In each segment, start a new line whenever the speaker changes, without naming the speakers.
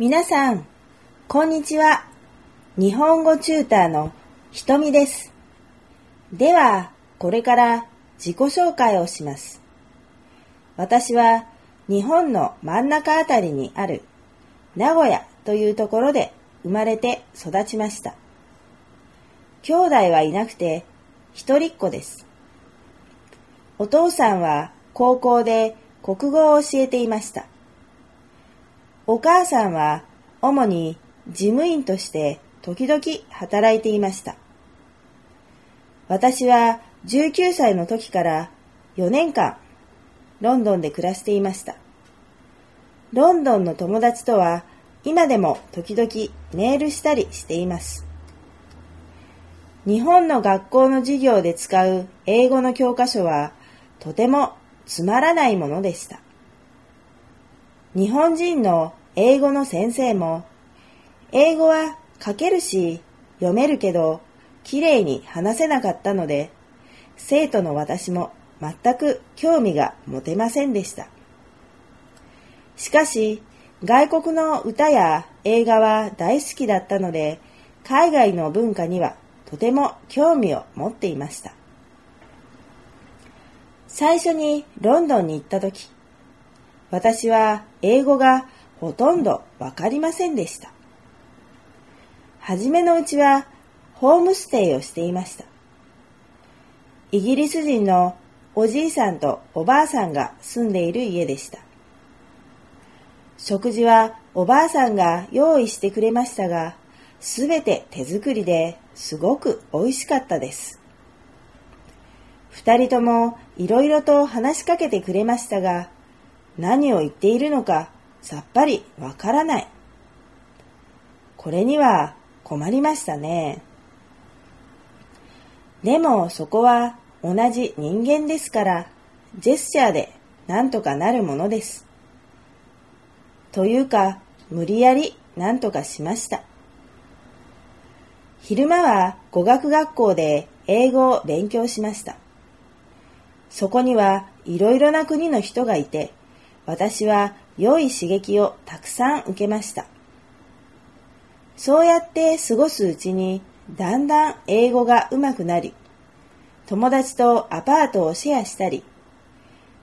皆さん、こんにちは。日本語チューターのひとみです。では、これから自己紹介をします。私は日本の真ん中あたりにある名古屋というところで生まれて育ちました。兄弟はいなくて一人っ子です。お父さんは高校で国語を教えていました。お母さんは主に事務員として時々働いていました。私は19歳の時から4年間ロンドンで暮らしていました。ロンドンの友達とは今でも時々メールしたりしています。日本の学校の授業で使う英語の教科書はとてもつまらないものでした。日本人の英語の先生も、英語は書けるし読めるけど、きれいに話せなかったので、生徒の私も全く興味が持てませんでした。しかし、外国の歌や映画は大好きだったので、海外の文化にはとても興味を持っていました。最初にロンドンに行った時、私は英語がほとんどわかりませんでした。はじめのうちはホームステイをしていました。イギリス人のおじいさんとおばあさんが住んでいる家でした。食事はおばあさんが用意してくれましたが、すべて手作りですごく美味しかったです。二人ともいろいろと話しかけてくれましたが、何を言っているのかさっぱりわからない。これには困りましたね。でもそこは同じ人間ですから、ジェスチャーでなんとかなるものです。というか、無理やりなんとかしました。昼間は語学学校で英語を勉強しました。そこにはいろいろな国の人がいて、私は良い刺激をたくさん受けました。そうやって過ごすうちに、だんだん英語が上手くなり、友達とアパートをシェアしたり、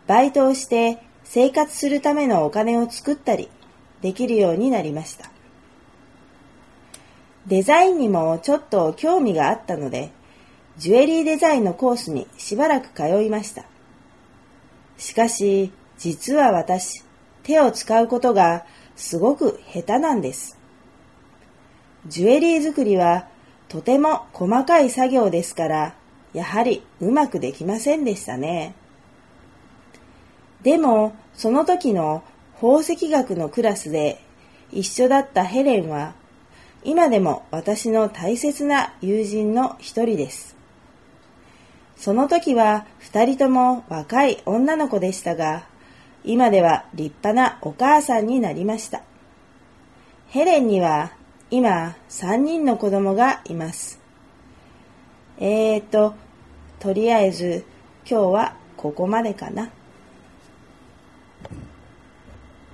バイトをして生活するためのお金を作ったりできるようになりました。デザインにもちょっと興味があったので、ジュエリーデザインのコースにしばらく通いました。しかし、実は私、手を使うことがすごく下手なんです。ジュエリー作りはとても細かい作業ですから、やはりうまくできませんでしたね。でも、その時の宝石学のクラスで一緒だったヘレンは、今でも私の大切な友人の一人です。その時は二人とも若い女の子でしたが、今では立派なお母さんになりました。ヘレンには今3人の子供がいます。えーと、とりあえず今日はここまでかな。